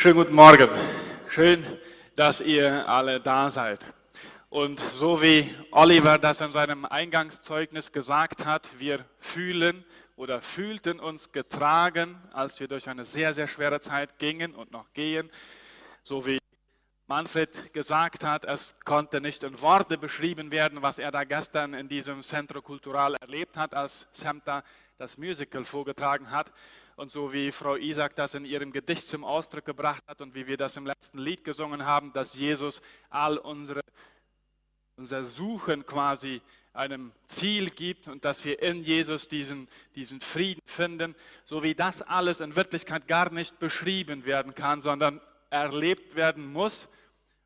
Schönen guten Morgen. Schön, dass ihr alle da seid. Und so wie Oliver das in seinem Eingangszeugnis gesagt hat, wir fühlen oder fühlten uns getragen, als wir durch eine sehr, sehr schwere Zeit gingen und noch gehen. So wie Manfred gesagt hat, es konnte nicht in Worte beschrieben werden, was er da gestern in diesem Centro Cultural erlebt hat, als Semta das Musical vorgetragen hat. Und so wie Frau Isaac das in ihrem Gedicht zum Ausdruck gebracht hat und wie wir das im letzten Lied gesungen haben, dass Jesus all unsere, unser Suchen quasi einem Ziel gibt und dass wir in Jesus diesen, diesen Frieden finden, so wie das alles in Wirklichkeit gar nicht beschrieben werden kann, sondern erlebt werden muss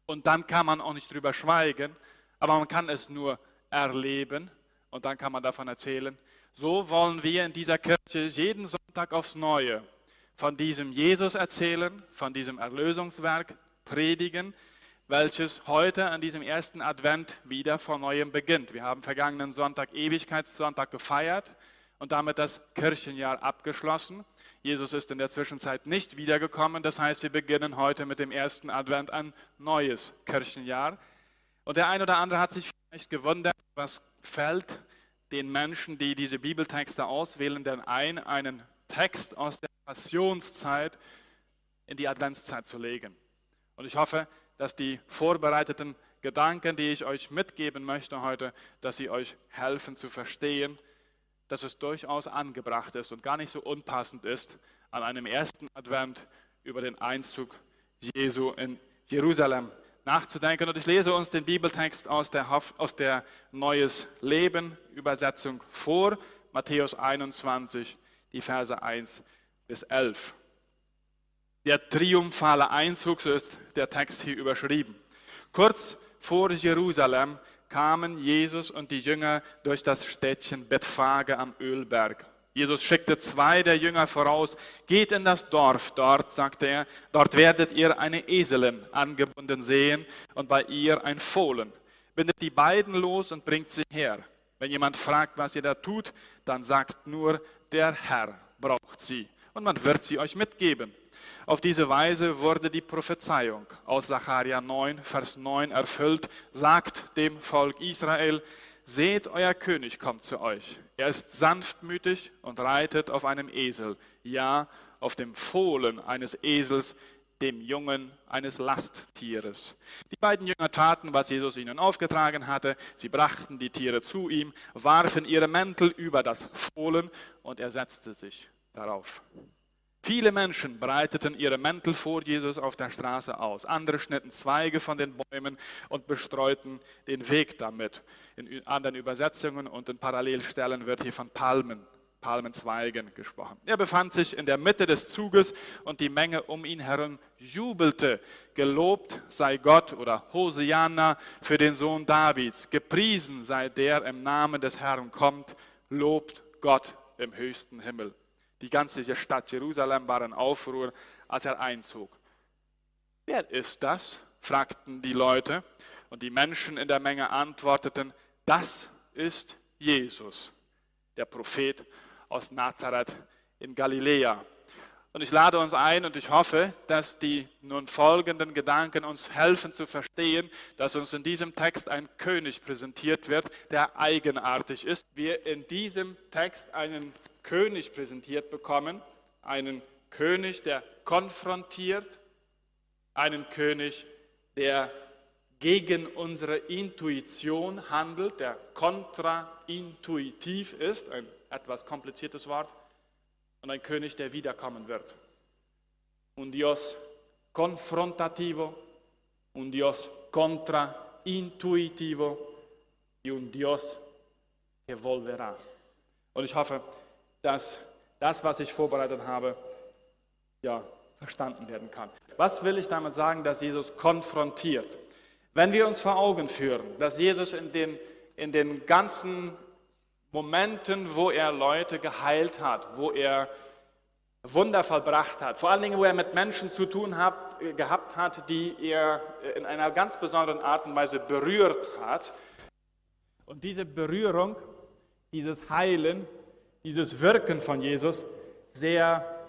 und dann kann man auch nicht drüber schweigen, aber man kann es nur erleben und dann kann man davon erzählen. So wollen wir in dieser Kirche jeden Sonntag aufs Neue von diesem Jesus erzählen, von diesem Erlösungswerk predigen, welches heute an diesem ersten Advent wieder von neuem beginnt. Wir haben vergangenen Sonntag Ewigkeitssonntag gefeiert und damit das Kirchenjahr abgeschlossen. Jesus ist in der Zwischenzeit nicht wiedergekommen. Das heißt, wir beginnen heute mit dem ersten Advent ein neues Kirchenjahr. Und der ein oder andere hat sich vielleicht gewundert, was fällt den Menschen, die diese Bibeltexte auswählen, denn ein, einen Text aus der Passionszeit in die Adventszeit zu legen. Und ich hoffe, dass die vorbereiteten Gedanken, die ich euch mitgeben möchte heute, dass sie euch helfen zu verstehen, dass es durchaus angebracht ist und gar nicht so unpassend ist, an einem ersten Advent über den Einzug Jesu in Jerusalem nachzudenken. Und ich lese uns den Bibeltext aus der, aus der Neues Leben Übersetzung vor, Matthäus 21, die Verse 1 bis 11. Der triumphale Einzug, so ist der Text hier überschrieben. Kurz vor Jerusalem kamen Jesus und die Jünger durch das Städtchen Bethphage am Ölberg. Jesus schickte zwei der Jünger voraus, geht in das Dorf, dort, sagte er, dort werdet ihr eine Eselin angebunden sehen und bei ihr ein Fohlen. Bindet die beiden los und bringt sie her. Wenn jemand fragt, was ihr da tut, dann sagt nur, der Herr braucht sie und man wird sie euch mitgeben. Auf diese Weise wurde die Prophezeiung aus Sacharja 9, Vers 9 erfüllt, sagt dem Volk Israel, seht, euer König kommt zu euch. Er ist sanftmütig und reitet auf einem Esel, ja, auf dem Fohlen eines Esels, dem Jungen eines Lasttieres. Die beiden Jünger taten, was Jesus ihnen aufgetragen hatte. Sie brachten die Tiere zu ihm, warfen ihre Mäntel über das Fohlen und er setzte sich darauf. Viele Menschen breiteten ihre Mäntel vor Jesus auf der Straße aus. Andere schnitten Zweige von den Bäumen und bestreuten den Weg damit. In anderen Übersetzungen und in Parallelstellen wird hier von Palmen, Palmenzweigen gesprochen. Er befand sich in der Mitte des Zuges und die Menge um ihn herum jubelte. Gelobt sei Gott oder Hosianna für den Sohn Davids. Gepriesen sei der im Namen des Herrn kommt. Lobt Gott im höchsten Himmel. Die ganze Stadt Jerusalem war in Aufruhr, als er einzog. Wer ist das? fragten die Leute. Und die Menschen in der Menge antworteten, das ist Jesus, der Prophet aus Nazareth in Galiläa. Und ich lade uns ein und ich hoffe, dass die nun folgenden Gedanken uns helfen zu verstehen, dass uns in diesem Text ein König präsentiert wird, der eigenartig ist. Wir in diesem Text einen König präsentiert bekommen, einen König, der konfrontiert, einen König, der gegen unsere Intuition handelt, der kontraintuitiv ist, ein etwas kompliziertes Wort, und ein König, der wiederkommen wird. Un Dios confrontativo, un Dios contraintuitivo y un Dios que. Und ich hoffe, dass das, was ich vorbereitet habe, ja, verstanden werden kann. Was will ich damit sagen, dass Jesus konfrontiert? Wenn wir uns vor Augen führen, dass Jesus in den, in den ganzen Momenten, wo er Leute geheilt hat, wo er Wunder vollbracht hat, vor allen Dingen, wo er mit Menschen zu tun hat, gehabt hat, die er in einer ganz besonderen Art und Weise berührt hat. Und diese Berührung, dieses Heilen, dieses Wirken von Jesus sehr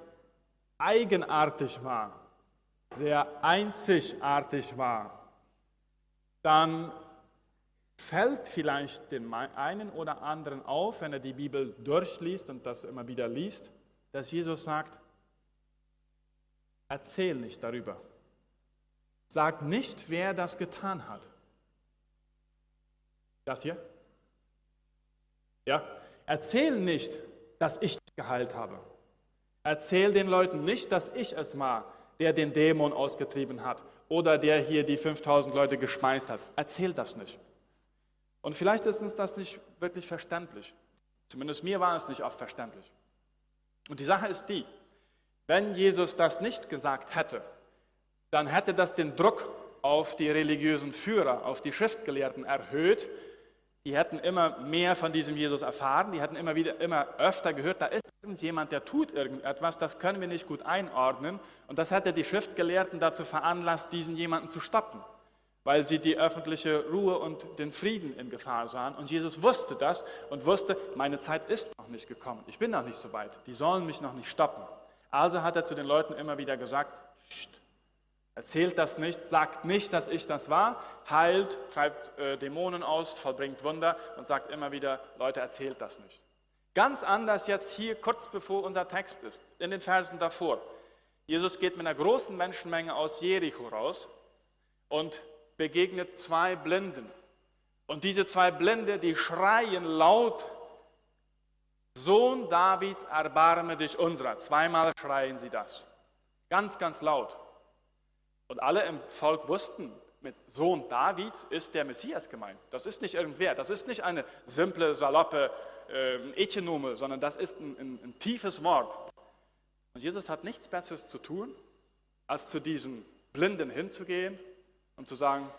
eigenartig war, sehr einzigartig war, dann fällt vielleicht dem einen oder anderen auf, wenn er die Bibel durchliest und das immer wieder liest, dass Jesus sagt, erzähl nicht darüber. Sag nicht, wer das getan hat. Das hier? Ja, erzähl nicht, dass ich dich geheilt habe. Erzähl den Leuten nicht, dass ich es war, der den Dämon ausgetrieben hat oder der hier die 5000 Leute geschmeißt hat. Erzähl das nicht. Und vielleicht ist uns das nicht wirklich verständlich. Zumindest mir war es nicht oft verständlich. Und die Sache ist die, wenn Jesus das nicht gesagt hätte, dann hätte das den Druck auf die religiösen Führer, auf die Schriftgelehrten erhöht. Die hätten immer mehr von diesem Jesus erfahren, die hätten immer wieder, immer öfter gehört, da ist irgendjemand, der tut irgendetwas, das können wir nicht gut einordnen. Und das hätte die Schriftgelehrten dazu veranlasst, diesen jemanden zu stoppen weil sie die öffentliche Ruhe und den Frieden in Gefahr sahen. Und Jesus wusste das und wusste, meine Zeit ist noch nicht gekommen. Ich bin noch nicht so weit. Die sollen mich noch nicht stoppen. Also hat er zu den Leuten immer wieder gesagt, Psst, erzählt das nicht, sagt nicht, dass ich das war, heilt, treibt äh, Dämonen aus, vollbringt Wunder und sagt immer wieder, Leute, erzählt das nicht. Ganz anders jetzt hier, kurz bevor unser Text ist, in den Versen davor. Jesus geht mit einer großen Menschenmenge aus Jericho raus und begegnet zwei Blinden. Und diese zwei Blinde, die schreien laut, Sohn Davids, erbarme dich unserer. Zweimal schreien sie das. Ganz, ganz laut. Und alle im Volk wussten, mit Sohn Davids ist der Messias gemeint. Das ist nicht irgendwer, das ist nicht eine simple, saloppe äh, Ethnome, sondern das ist ein, ein, ein tiefes Wort. Und Jesus hat nichts Besseres zu tun, als zu diesen Blinden hinzugehen und zu sagen,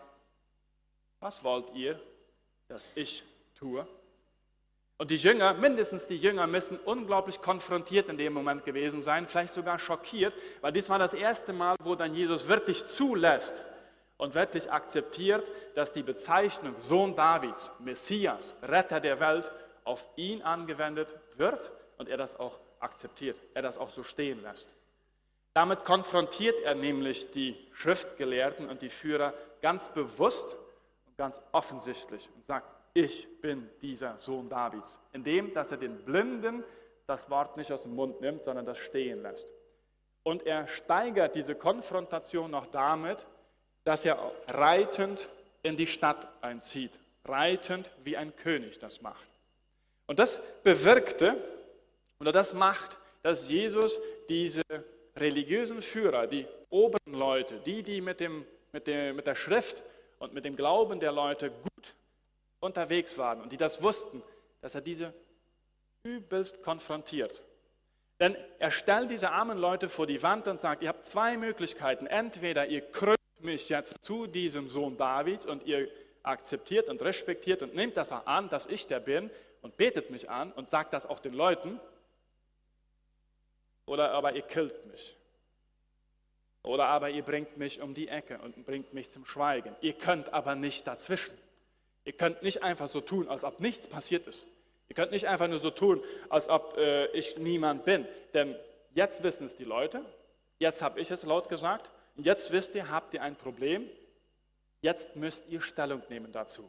was wollt ihr, dass ich tue? Und die Jünger, mindestens die Jünger, müssen unglaublich konfrontiert in dem Moment gewesen sein, vielleicht sogar schockiert, weil dies war das erste Mal, wo dann Jesus wirklich zulässt und wirklich akzeptiert, dass die Bezeichnung Sohn Davids, Messias, Retter der Welt auf ihn angewendet wird und er das auch akzeptiert, er das auch so stehen lässt. Damit konfrontiert er nämlich die Schriftgelehrten und die Führer ganz bewusst und ganz offensichtlich und sagt, ich bin dieser Sohn Davids, indem dass er den Blinden das Wort nicht aus dem Mund nimmt, sondern das stehen lässt. Und er steigert diese Konfrontation noch damit, dass er reitend in die Stadt einzieht, reitend wie ein König das macht. Und das bewirkte oder das macht, dass Jesus diese religiösen Führer, die oberen Leute, die, die mit, dem, mit, dem, mit der Schrift und mit dem Glauben der Leute gut unterwegs waren und die das wussten, dass er diese übelst konfrontiert. Denn er stellt diese armen Leute vor die Wand und sagt, ihr habt zwei Möglichkeiten. Entweder ihr krönt mich jetzt zu diesem Sohn Davids und ihr akzeptiert und respektiert und nehmt das an, dass ich der bin und betet mich an und sagt das auch den Leuten, oder aber ihr killt mich. Oder aber ihr bringt mich um die Ecke und bringt mich zum Schweigen. Ihr könnt aber nicht dazwischen. Ihr könnt nicht einfach so tun, als ob nichts passiert ist. Ihr könnt nicht einfach nur so tun, als ob äh, ich niemand bin. Denn jetzt wissen es die Leute, jetzt habe ich es laut gesagt, und jetzt wisst ihr, habt ihr ein Problem, jetzt müsst ihr Stellung nehmen dazu.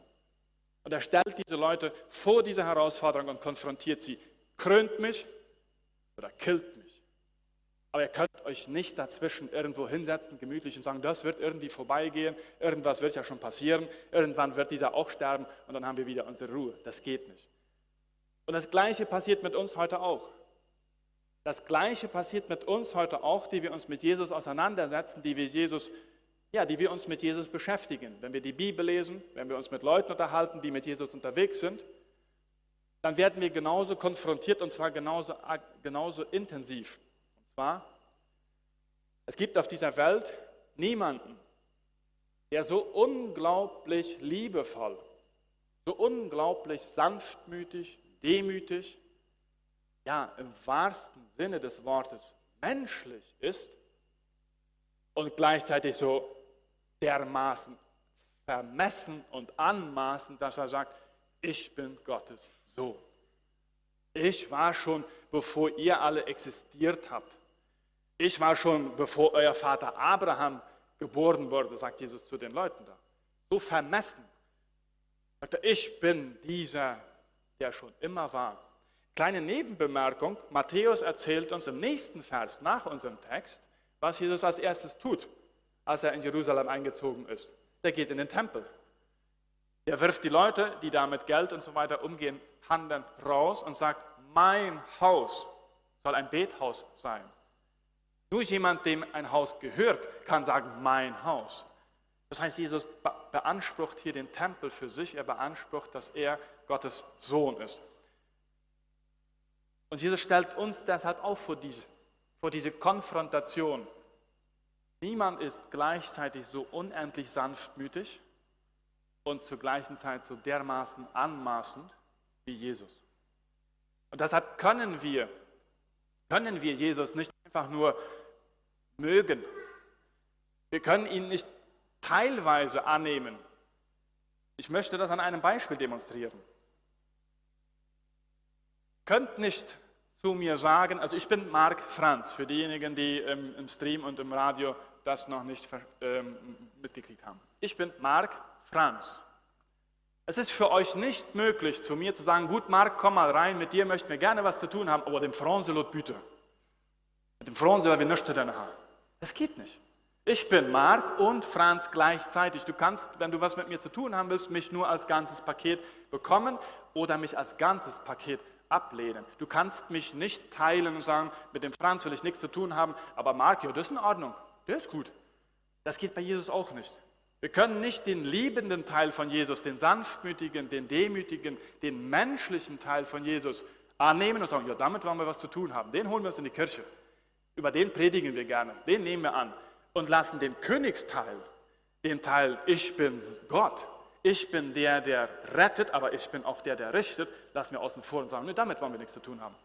Und er stellt diese Leute vor diese Herausforderung und konfrontiert sie. Krönt mich oder killt mich. Aber ihr könnt euch nicht dazwischen irgendwo hinsetzen, gemütlich und sagen, das wird irgendwie vorbeigehen, irgendwas wird ja schon passieren, irgendwann wird dieser auch sterben und dann haben wir wieder unsere Ruhe. Das geht nicht. Und das Gleiche passiert mit uns heute auch. Das Gleiche passiert mit uns heute auch, die wir uns mit Jesus auseinandersetzen, die wir Jesus, ja, die wir uns mit Jesus beschäftigen. Wenn wir die Bibel lesen, wenn wir uns mit Leuten unterhalten, die mit Jesus unterwegs sind, dann werden wir genauso konfrontiert und zwar genauso, genauso intensiv war, es gibt auf dieser Welt niemanden, der so unglaublich liebevoll, so unglaublich sanftmütig, demütig, ja im wahrsten Sinne des Wortes menschlich ist und gleichzeitig so dermaßen vermessen und anmaßend, dass er sagt, ich bin Gottes Sohn. Ich war schon, bevor ihr alle existiert habt, Ich war schon, bevor euer Vater Abraham geboren wurde, sagt Jesus zu den Leuten da. So vermessen. Sagt er, ich bin dieser, der schon immer war. Kleine Nebenbemerkung, Matthäus erzählt uns im nächsten Vers nach unserem Text, was Jesus als erstes tut, als er in Jerusalem eingezogen ist. Der geht in den Tempel. Er wirft die Leute, die da mit Geld und so weiter umgehen, Handen raus und sagt, mein Haus soll ein Bethaus sein. Nur jemand, dem ein Haus gehört, kann sagen, mein Haus. Das heißt, Jesus beansprucht hier den Tempel für sich, er beansprucht, dass er Gottes Sohn ist. Und Jesus stellt uns deshalb auch vor diese, vor diese Konfrontation. Niemand ist gleichzeitig so unendlich sanftmütig und zur gleichen Zeit so dermaßen anmaßend wie Jesus. Und deshalb können wir, können wir Jesus nicht einfach nur mögen. Wir können ihn nicht teilweise annehmen. Ich möchte das an einem Beispiel demonstrieren. Könnt nicht zu mir sagen, also ich bin Marc Franz, für diejenigen, die im, im Stream und im Radio das noch nicht ähm, mitgekriegt haben. Ich bin Marc Franz. Es ist für euch nicht möglich, zu mir zu sagen, gut Marc, komm mal rein, mit dir möchten wir gerne was zu tun haben, aber dem Franzelot bitte. Mit dem Franzelot, wir möchten deine Haar. Das geht nicht. Ich bin Marc und Franz gleichzeitig. Du kannst, wenn du was mit mir zu tun haben willst, mich nur als ganzes Paket bekommen oder mich als ganzes Paket ablehnen. Du kannst mich nicht teilen und sagen, mit dem Franz will ich nichts zu tun haben, aber Marc, ja, das ist in Ordnung, der ist gut. Das geht bei Jesus auch nicht. Wir können nicht den liebenden Teil von Jesus, den sanftmütigen, den demütigen, den menschlichen Teil von Jesus annehmen und sagen, ja, damit wollen wir was zu tun haben. Den holen wir uns in die Kirche. Über den predigen wir gerne, den nehmen wir an und lassen den Königsteil, den Teil, ich bin Gott, ich bin der, der rettet, aber ich bin auch der, der richtet, lassen wir außen vor und sagen, nee, damit wollen wir nichts zu tun haben.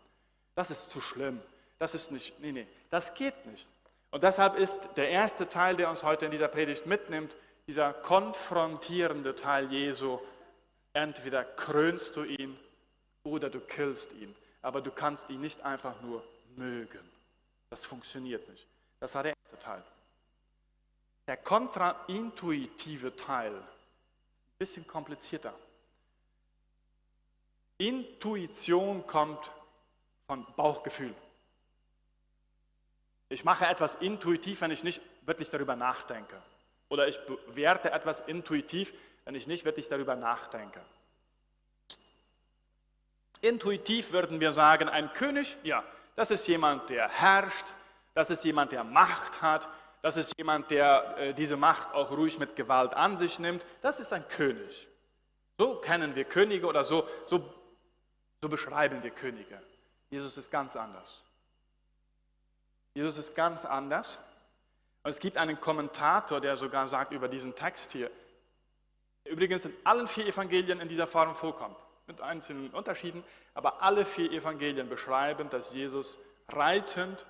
Das ist zu schlimm. Das ist nicht, nee, nee, das geht nicht. Und deshalb ist der erste Teil, der uns heute in dieser Predigt mitnimmt, dieser konfrontierende Teil Jesu, entweder krönst du ihn oder du killst ihn. Aber du kannst ihn nicht einfach nur mögen. Das funktioniert nicht. Das war der erste Teil. Der kontraintuitive Teil, ein bisschen komplizierter. Intuition kommt von Bauchgefühl. Ich mache etwas intuitiv, wenn ich nicht wirklich darüber nachdenke. Oder ich bewerte etwas intuitiv, wenn ich nicht wirklich darüber nachdenke. Intuitiv würden wir sagen, ein König, ja, das ist jemand, der herrscht, das ist jemand, der Macht hat, das ist jemand, der äh, diese Macht auch ruhig mit Gewalt an sich nimmt. Das ist ein König. So kennen wir Könige oder so, so, so beschreiben wir Könige. Jesus ist ganz anders. Jesus ist ganz anders. Und es gibt einen Kommentator, der sogar sagt über diesen Text hier, der übrigens in allen vier Evangelien in dieser Form vorkommt, mit einzelnen Unterschieden, aber alle vier Evangelien beschreiben, dass Jesus reitend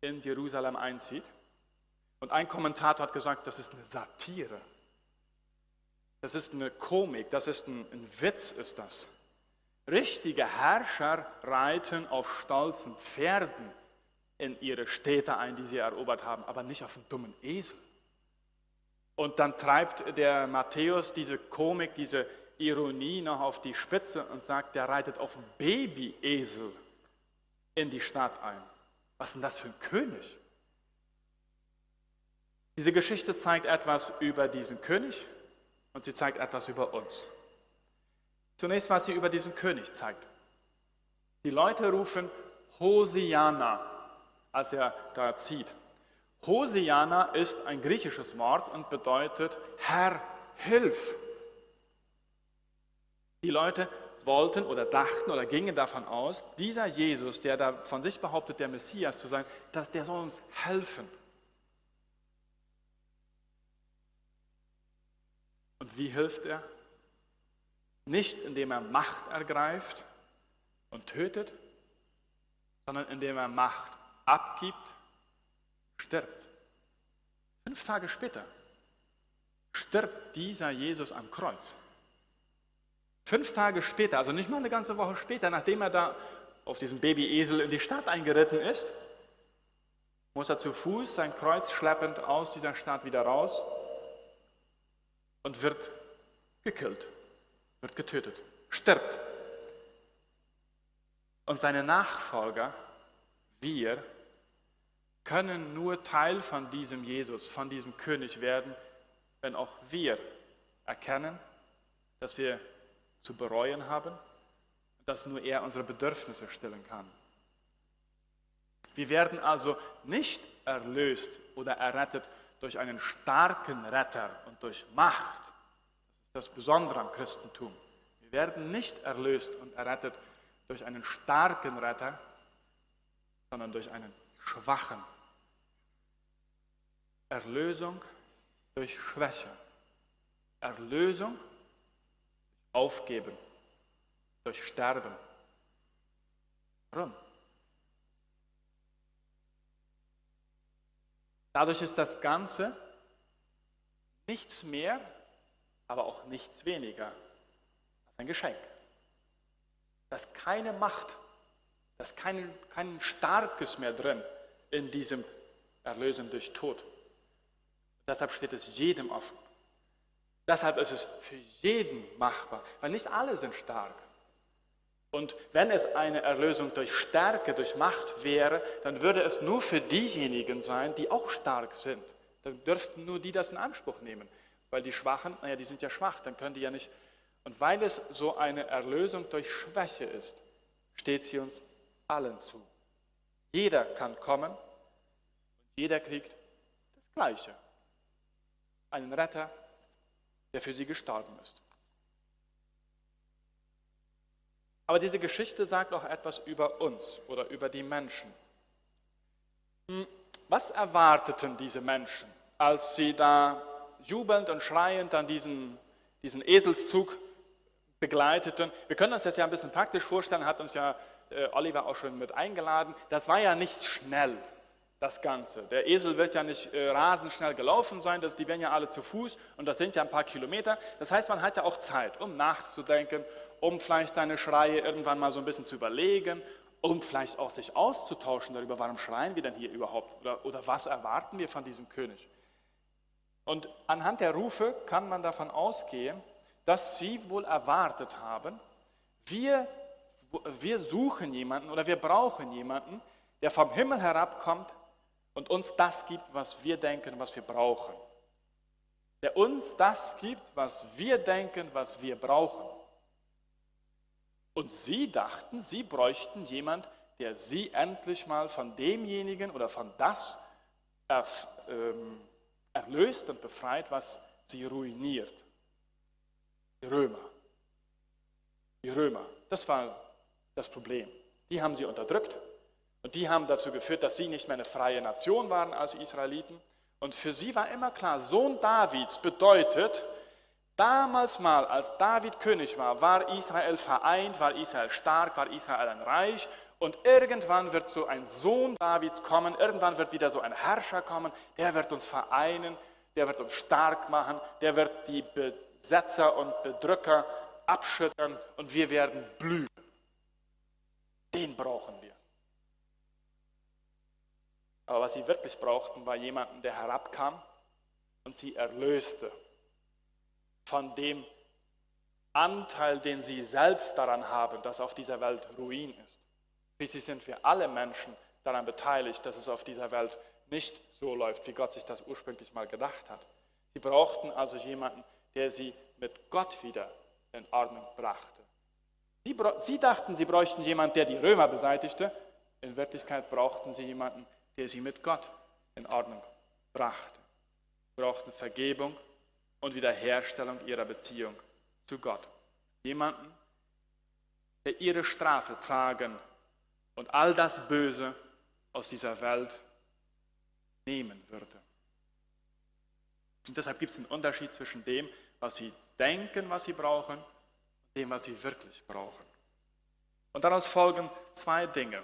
in Jerusalem einzieht. Und ein Kommentator hat gesagt, das ist eine Satire. Das ist eine Komik, das ist ein, ein Witz, ist das. Richtige Herrscher reiten auf stolzen Pferden in ihre Städte ein, die sie erobert haben, aber nicht auf einen dummen Esel. Und dann treibt der Matthäus diese Komik, diese Ironie noch auf die Spitze und sagt, der reitet auf Babyesel in die Stadt ein. Was ist denn das für ein König? Diese Geschichte zeigt etwas über diesen König und sie zeigt etwas über uns. Zunächst, was sie über diesen König zeigt. Die Leute rufen Hosiana als er da zieht. Hosiana ist ein griechisches Wort und bedeutet Herr, hilf. Die Leute wollten oder dachten oder gingen davon aus, dieser Jesus, der da von sich behauptet, der Messias zu sein, dass der soll uns helfen. Und wie hilft er? Nicht indem er Macht ergreift und tötet, sondern indem er Macht abgibt, stirbt. Fünf Tage später stirbt dieser Jesus am Kreuz. Fünf Tage später, also nicht mal eine ganze Woche später, nachdem er da auf diesem Babyesel in die Stadt eingeritten ist, muss er zu Fuß sein Kreuz schleppend aus dieser Stadt wieder raus und wird gekillt, wird getötet, stirbt. Und seine Nachfolger, wir, können nur Teil von diesem Jesus, von diesem König werden, wenn auch wir erkennen, dass wir zu bereuen haben und dass nur er unsere Bedürfnisse stillen kann. Wir werden also nicht erlöst oder errettet durch einen starken Retter und durch Macht. Das ist das Besondere am Christentum. Wir werden nicht erlöst und errettet durch einen starken Retter, sondern durch einen schwachen Erlösung durch Schwäche. Erlösung Aufgeben, durch Sterben. Warum? Dadurch ist das Ganze nichts mehr, aber auch nichts weniger als ein Geschenk. Da ist keine Macht, da ist kein, kein Starkes mehr drin in diesem Erlösen durch Tod. Deshalb steht es jedem offen. Deshalb ist es für jeden machbar, weil nicht alle sind stark. Und wenn es eine Erlösung durch Stärke, durch Macht wäre, dann würde es nur für diejenigen sein, die auch stark sind. Dann dürften nur die das in Anspruch nehmen. Weil die Schwachen, naja, die sind ja schwach, dann können die ja nicht. Und weil es so eine Erlösung durch Schwäche ist, steht sie uns allen zu. Jeder kann kommen und jeder kriegt das Gleiche einen Retter, der für sie gestorben ist. Aber diese Geschichte sagt auch etwas über uns oder über die Menschen. Hm, was erwarteten diese Menschen, als sie da jubelnd und schreiend dann diesen, diesen Eselszug begleiteten? Wir können uns das ja ein bisschen praktisch vorstellen, hat uns ja äh, Oliver auch schon mit eingeladen. Das war ja nicht schnell das Ganze. Der Esel wird ja nicht äh, rasend schnell gelaufen sein, das, die werden ja alle zu Fuß und das sind ja ein paar Kilometer. Das heißt, man hat ja auch Zeit, um nachzudenken, um vielleicht seine Schreie irgendwann mal so ein bisschen zu überlegen, um vielleicht auch sich auszutauschen darüber, warum schreien wir denn hier überhaupt oder, oder was erwarten wir von diesem König. Und anhand der Rufe kann man davon ausgehen, dass sie wohl erwartet haben, wir, wir suchen jemanden oder wir brauchen jemanden, der vom Himmel herabkommt, und uns das gibt, was wir denken, was wir brauchen. Der uns das gibt, was wir denken, was wir brauchen. Und sie dachten, sie bräuchten jemand, der sie endlich mal von demjenigen oder von das ähm, erlöst und befreit, was sie ruiniert. Die Römer. Die Römer, das war das Problem. Die haben sie unterdrückt, und die haben dazu geführt, dass sie nicht mehr eine freie Nation waren als Israeliten. Und für sie war immer klar, Sohn Davids bedeutet, damals mal, als David König war, war Israel vereint, war Israel stark, war Israel ein Reich. Und irgendwann wird so ein Sohn Davids kommen, irgendwann wird wieder so ein Herrscher kommen, der wird uns vereinen, der wird uns stark machen, der wird die Besetzer und Bedrücker abschüttern und wir werden blühen. Den brauchen wir. Aber was sie wirklich brauchten, war jemanden, der herabkam und sie erlöste von dem Anteil, den sie selbst daran haben, dass auf dieser Welt Ruin ist. Schließlich sind wir alle Menschen daran beteiligt, dass es auf dieser Welt nicht so läuft, wie Gott sich das ursprünglich mal gedacht hat. Sie brauchten also jemanden, der sie mit Gott wieder in Ordnung brachte. Sie, sie dachten, sie bräuchten jemanden, der die Römer beseitigte. In Wirklichkeit brauchten sie jemanden, der sie mit Gott in Ordnung brachte. Sie brauchten Vergebung und Wiederherstellung ihrer Beziehung zu Gott. Jemanden, der ihre Strafe tragen und all das Böse aus dieser Welt nehmen würde. Und deshalb gibt es einen Unterschied zwischen dem, was sie denken, was sie brauchen, und dem, was sie wirklich brauchen. Und daraus folgen zwei Dinge.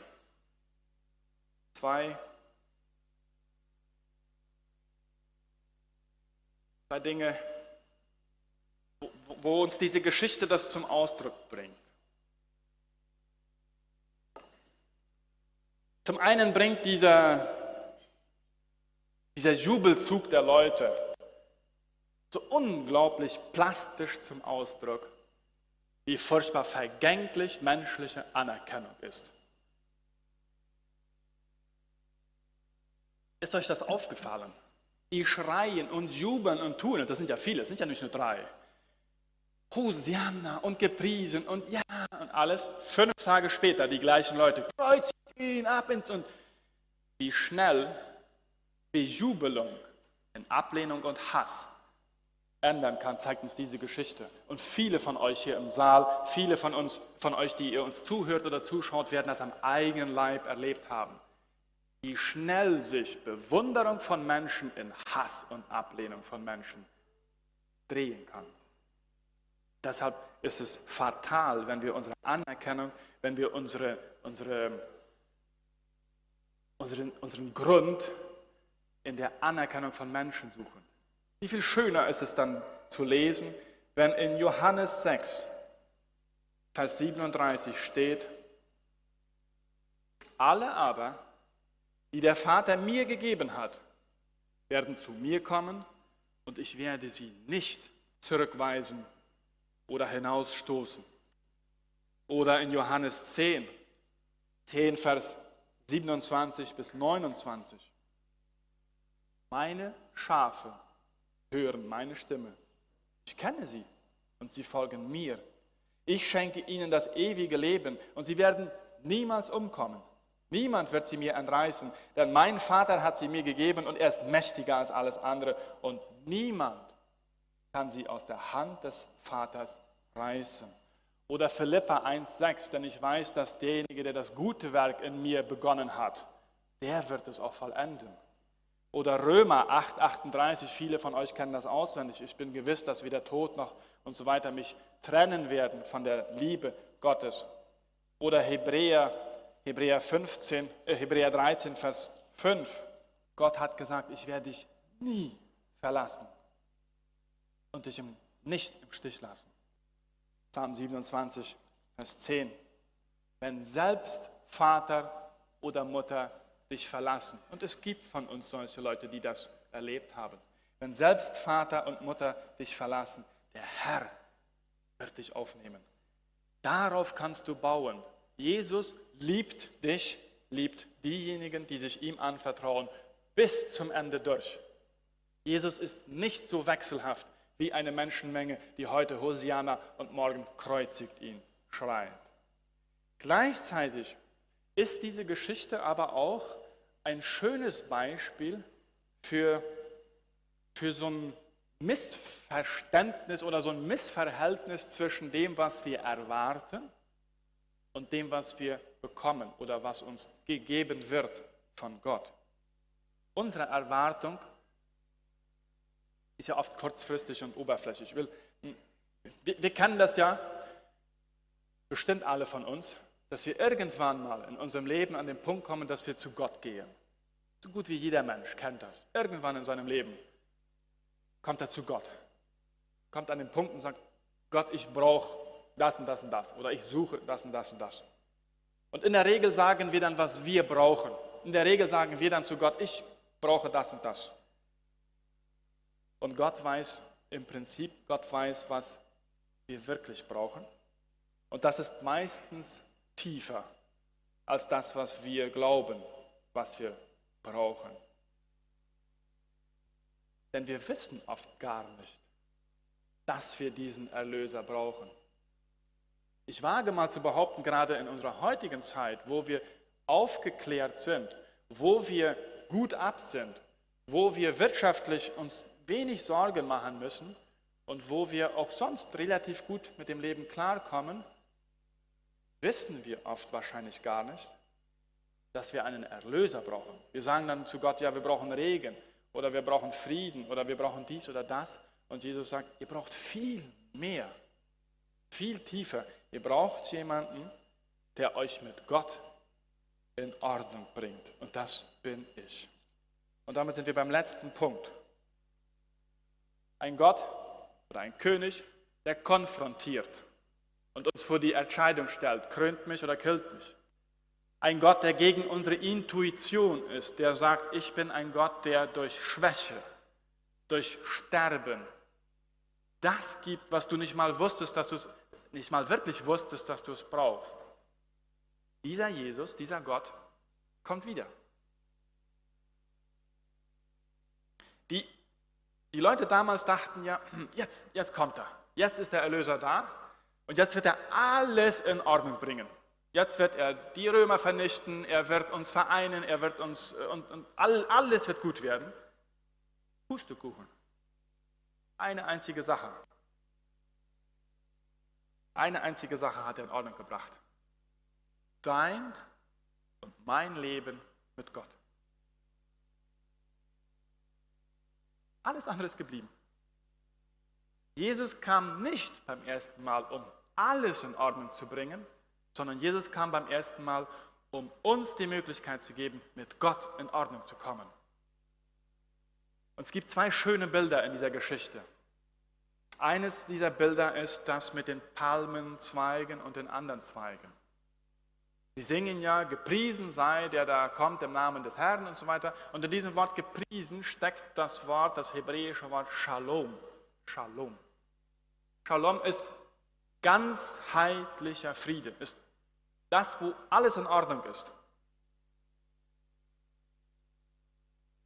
Zwei zwei Dinge, wo, wo uns diese Geschichte das zum Ausdruck bringt. Zum einen bringt dieser dieser Jubelzug der Leute, so unglaublich plastisch zum Ausdruck, wie furchtbar vergänglich menschliche Anerkennung ist. Ist euch das aufgefallen? Die schreien und jubeln und tun, und das sind ja viele, das sind ja nicht nur drei. Hosianna und gepriesen und ja und alles. Fünf Tage später die gleichen Leute, kreuzigt ihn ab ins und wie schnell Bejubelung in Ablehnung und Hass ändern kann, zeigt uns diese Geschichte. Und viele von euch hier im Saal, viele von uns, von euch, die ihr uns zuhört oder zuschaut, werden das am eigenen Leib erlebt haben. Wie schnell sich Bewunderung von Menschen in Hass und Ablehnung von Menschen drehen kann. Deshalb ist es fatal, wenn wir unsere Anerkennung, wenn wir unsere, unsere, unseren, unseren Grund in der Anerkennung von Menschen suchen. Wie viel schöner ist es dann zu lesen, wenn in Johannes 6, Vers 37 steht, alle aber, die der Vater mir gegeben hat, werden zu mir kommen und ich werde sie nicht zurückweisen oder hinausstoßen. Oder in Johannes 10, 10 Vers 27 bis 29. Meine Schafe hören meine Stimme. Ich kenne sie und sie folgen mir. Ich schenke ihnen das ewige Leben und sie werden niemals umkommen. Niemand wird sie mir entreißen, denn mein Vater hat sie mir gegeben und er ist mächtiger als alles andere und niemand kann sie aus der Hand des Vaters reißen. Oder Philippa 1,6, denn ich weiß, dass derjenige, der das gute Werk in mir begonnen hat, der wird es auch vollenden. Oder Römer 8, 38, viele von euch kennen das auswendig. Ich bin gewiss, dass weder Tod noch und so weiter mich trennen werden von der Liebe Gottes. Oder Hebräer, Hebräer, 15, äh, Hebräer 13, Vers 5. Gott hat gesagt, ich werde dich nie verlassen und dich nicht im Stich lassen. Psalm 27, Vers 10. Wenn selbst Vater oder Mutter dich verlassen. Und es gibt von uns solche Leute, die das erlebt haben. Wenn selbst Vater und Mutter dich verlassen, der Herr wird dich aufnehmen. Darauf kannst du bauen. Jesus liebt dich, liebt diejenigen, die sich ihm anvertrauen, bis zum Ende durch. Jesus ist nicht so wechselhaft wie eine Menschenmenge, die heute Hosiana und morgen kreuzigt ihn schreit. Gleichzeitig ist diese Geschichte aber auch ein schönes Beispiel für, für so ein Missverständnis oder so ein Missverhältnis zwischen dem, was wir erwarten und dem, was wir bekommen oder was uns gegeben wird von Gott. Unsere Erwartung ist ja oft kurzfristig und oberflächlich. Wir, wir kennen das ja, bestimmt alle von uns, dass wir irgendwann mal in unserem Leben an den Punkt kommen, dass wir zu Gott gehen. So gut wie jeder Mensch kennt das. Irgendwann in seinem Leben kommt er zu Gott. Kommt an den Punkt und sagt, Gott, ich brauche das und das und das. Oder ich suche das und das und das. Und in der Regel sagen wir dann, was wir brauchen. In der Regel sagen wir dann zu Gott, ich brauche das und das. Und Gott weiß im Prinzip, Gott weiß, was wir wirklich brauchen. Und das ist meistens tiefer als das, was wir glauben, was wir brauchen. Denn wir wissen oft gar nicht, dass wir diesen Erlöser brauchen. Ich wage mal zu behaupten, gerade in unserer heutigen Zeit, wo wir aufgeklärt sind, wo wir gut ab sind, wo wir wirtschaftlich uns wenig Sorgen machen müssen und wo wir auch sonst relativ gut mit dem Leben klarkommen, wissen wir oft wahrscheinlich gar nicht, dass wir einen Erlöser brauchen. Wir sagen dann zu Gott, ja, wir brauchen Regen oder wir brauchen Frieden oder wir brauchen dies oder das. Und Jesus sagt, ihr braucht viel mehr, viel tiefer. Ihr braucht jemanden, der euch mit Gott in Ordnung bringt. Und das bin ich. Und damit sind wir beim letzten Punkt. Ein Gott oder ein König, der konfrontiert und uns vor die Entscheidung stellt, krönt mich oder killt mich. Ein Gott, der gegen unsere Intuition ist, der sagt, ich bin ein Gott, der durch Schwäche, durch Sterben, das gibt, was du nicht mal wusstest, dass du es nicht mal wirklich wusstest, dass du es brauchst. Dieser Jesus, dieser Gott kommt wieder. Die, die Leute damals dachten ja, hm, jetzt, jetzt kommt er, jetzt ist der Erlöser da und jetzt wird er alles in Ordnung bringen. Jetzt wird er die Römer vernichten, er wird uns vereinen, er wird uns und, und all, alles wird gut werden. Pustekuchen. Eine einzige Sache. Eine einzige Sache hat er in Ordnung gebracht. Dein und mein Leben mit Gott. Alles andere ist geblieben. Jesus kam nicht beim ersten Mal, um alles in Ordnung zu bringen, sondern Jesus kam beim ersten Mal, um uns die Möglichkeit zu geben, mit Gott in Ordnung zu kommen. Und es gibt zwei schöne Bilder in dieser Geschichte. Eines dieser Bilder ist das mit den Palmenzweigen und den anderen Zweigen. Sie singen ja, gepriesen sei, der da kommt im Namen des Herrn und so weiter. Und in diesem Wort gepriesen steckt das Wort, das hebräische Wort Shalom. Shalom. Shalom ist ganzheitlicher Friede, ist das, wo alles in Ordnung ist.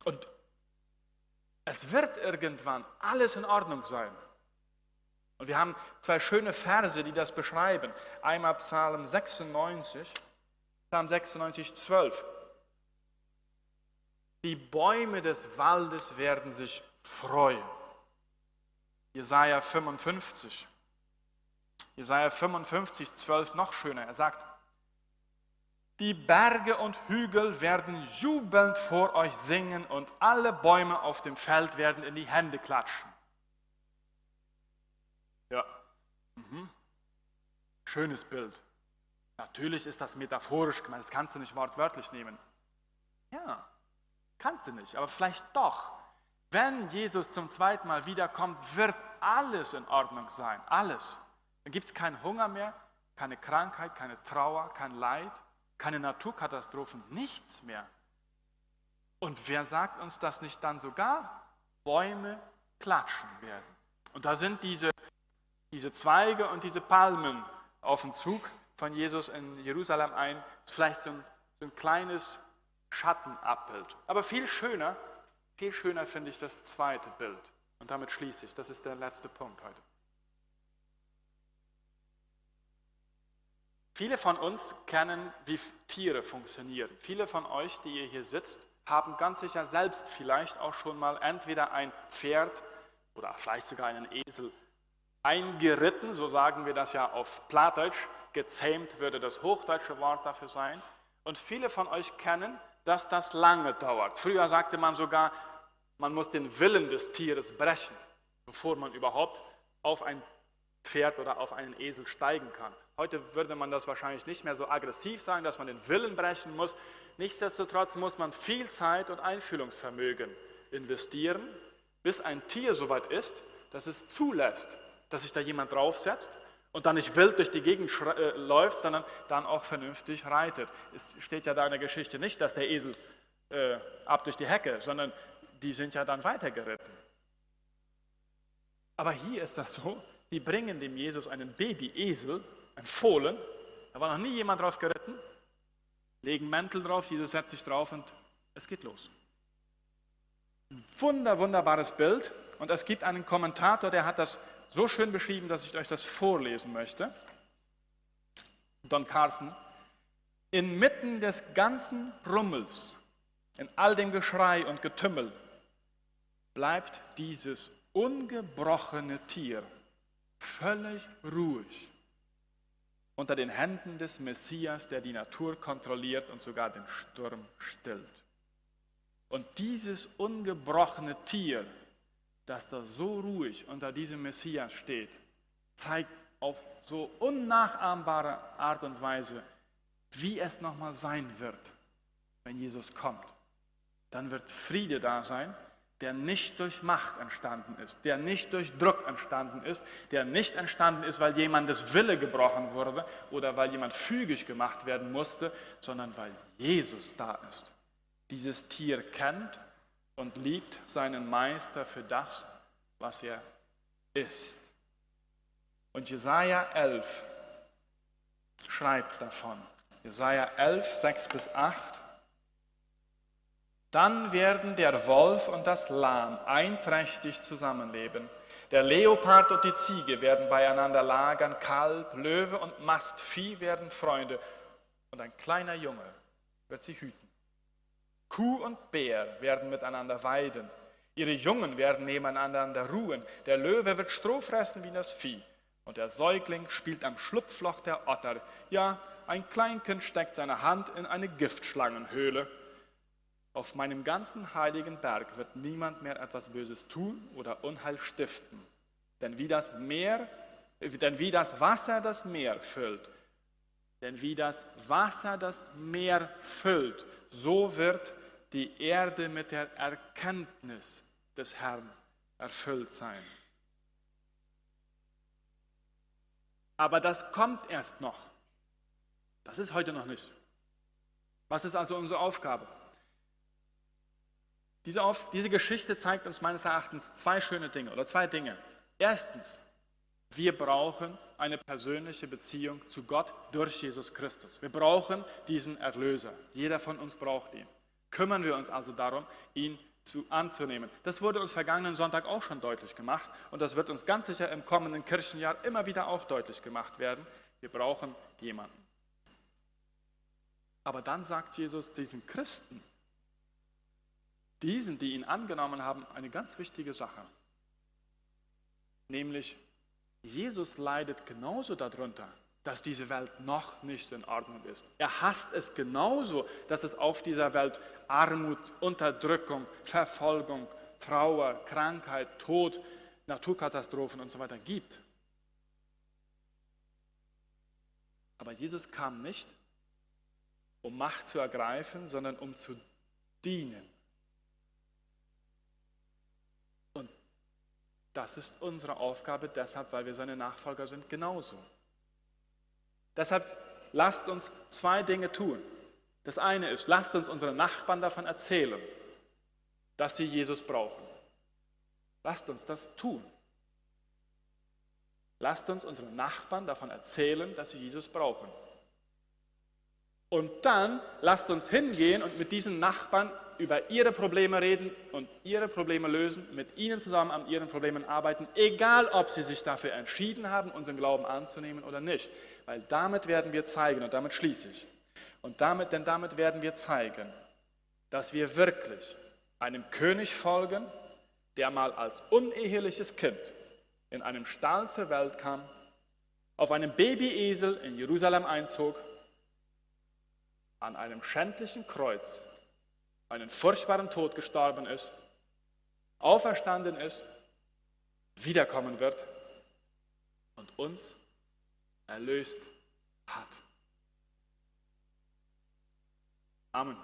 Und es wird irgendwann alles in Ordnung sein. Und wir haben zwei schöne Verse, die das beschreiben. Einmal Psalm 96, Psalm 96, 12. Die Bäume des Waldes werden sich freuen. Jesaja 55. Jesaja 55, 12 noch schöner. Er sagt, die Berge und Hügel werden jubelnd vor euch singen und alle Bäume auf dem Feld werden in die Hände klatschen. Ja, mhm. schönes Bild. Natürlich ist das metaphorisch gemeint, das kannst du nicht wortwörtlich nehmen. Ja, kannst du nicht, aber vielleicht doch. Wenn Jesus zum zweiten Mal wiederkommt, wird alles in Ordnung sein, alles. Dann gibt es keinen Hunger mehr, keine Krankheit, keine Trauer, kein Leid, keine Naturkatastrophen, nichts mehr. Und wer sagt uns, dass nicht dann sogar Bäume klatschen werden? Und da sind diese diese Zweige und diese Palmen auf dem Zug von Jesus in Jerusalem ein. Ist vielleicht so ein, so ein kleines Schattenabbild. Aber viel schöner, viel schöner finde ich das zweite Bild. Und damit schließe ich. Das ist der letzte Punkt heute. Viele von uns kennen, wie Tiere funktionieren. Viele von euch, die ihr hier sitzt, haben ganz sicher selbst vielleicht auch schon mal entweder ein Pferd oder vielleicht sogar einen Esel eingeritten, so sagen wir das ja auf Plattdeutsch, gezähmt würde das hochdeutsche Wort dafür sein. Und viele von euch kennen, dass das lange dauert. Früher sagte man sogar, man muss den Willen des Tieres brechen, bevor man überhaupt auf ein Pferd oder auf einen Esel steigen kann. Heute würde man das wahrscheinlich nicht mehr so aggressiv sagen, dass man den Willen brechen muss. Nichtsdestotrotz muss man viel Zeit und Einfühlungsvermögen investieren, bis ein Tier soweit ist, dass es zulässt, dass sich da jemand draufsetzt und dann nicht wild durch die Gegend äh, läuft, sondern dann auch vernünftig reitet. Es steht ja da in der Geschichte nicht, dass der Esel äh, ab durch die Hecke, sondern die sind ja dann weitergeritten. Aber hier ist das so, die bringen dem Jesus einen Babyesel, ein Fohlen, da war noch nie jemand drauf geritten, legen Mäntel drauf, Jesus setzt sich drauf und es geht los. Ein wunder, wunderbares Bild. Und es gibt einen Kommentator, der hat das so schön beschrieben, dass ich euch das vorlesen möchte. Don Carson. Inmitten des ganzen Rummels, in all dem Geschrei und Getümmel, bleibt dieses ungebrochene Tier völlig ruhig unter den Händen des Messias, der die Natur kontrolliert und sogar den Sturm stillt. Und dieses ungebrochene Tier dass da so ruhig unter diesem Messias steht, zeigt auf so unnachahmbare Art und Weise, wie es nochmal sein wird, wenn Jesus kommt. Dann wird Friede da sein, der nicht durch Macht entstanden ist, der nicht durch Druck entstanden ist, der nicht entstanden ist, weil jemandes Wille gebrochen wurde oder weil jemand fügig gemacht werden musste, sondern weil Jesus da ist. Dieses Tier kennt und liebt seinen Meister für das, was er ist. Und Jesaja 11 schreibt davon. Jesaja 11, 6 bis 8. Dann werden der Wolf und das Lamm einträchtig zusammenleben. Der Leopard und die Ziege werden beieinander lagern, Kalb, Löwe und Mastvieh werden Freunde. Und ein kleiner Junge wird sie hüten. Kuh und Bär werden miteinander weiden. Ihre Jungen werden nebeneinander ruhen. Der Löwe wird Stroh fressen wie das Vieh. Und der Säugling spielt am Schlupfloch der Otter. Ja, ein Kleinkind steckt seine Hand in eine Giftschlangenhöhle. Auf meinem ganzen heiligen Berg wird niemand mehr etwas Böses tun oder Unheil stiften. Denn wie das Meer, denn wie das Wasser das Meer füllt, denn wie das Wasser das Meer füllt, so wird die Erde mit der Erkenntnis des Herrn erfüllt sein. Aber das kommt erst noch. Das ist heute noch nicht. Was ist also unsere Aufgabe? Diese, Auf, diese Geschichte zeigt uns meines Erachtens zwei schöne Dinge oder zwei Dinge. Erstens, wir brauchen eine persönliche Beziehung zu Gott durch Jesus Christus. Wir brauchen diesen Erlöser. Jeder von uns braucht ihn. Kümmern wir uns also darum, ihn zu, anzunehmen. Das wurde uns vergangenen Sonntag auch schon deutlich gemacht und das wird uns ganz sicher im kommenden Kirchenjahr immer wieder auch deutlich gemacht werden. Wir brauchen jemanden. Aber dann sagt Jesus diesen Christen, diesen, die ihn angenommen haben, eine ganz wichtige Sache. Nämlich, Jesus leidet genauso darunter, dass diese Welt noch nicht in Ordnung ist. Er hasst es genauso, dass es auf dieser Welt Armut, Unterdrückung, Verfolgung, Trauer, Krankheit, Tod, Naturkatastrophen und so weiter gibt. Aber Jesus kam nicht, um Macht zu ergreifen, sondern um zu dienen. Das ist unsere Aufgabe deshalb, weil wir seine Nachfolger sind, genauso. Deshalb lasst uns zwei Dinge tun. Das eine ist, lasst uns unsere Nachbarn davon erzählen, dass sie Jesus brauchen. Lasst uns das tun. Lasst uns unseren Nachbarn davon erzählen, dass sie Jesus brauchen. Und dann lasst uns hingehen und mit diesen Nachbarn über ihre Probleme reden und ihre Probleme lösen, mit ihnen zusammen an ihren Problemen arbeiten, egal ob sie sich dafür entschieden haben, unseren Glauben anzunehmen oder nicht. Weil damit werden wir zeigen, und damit schließe ich, und damit, denn damit werden wir zeigen, dass wir wirklich einem König folgen, der mal als uneheliches Kind in einem Stall zur Welt kam, auf einem Babyesel in Jerusalem einzog, an einem schändlichen Kreuz einen furchtbaren Tod gestorben ist, auferstanden ist, wiederkommen wird und uns erlöst hat. Amen.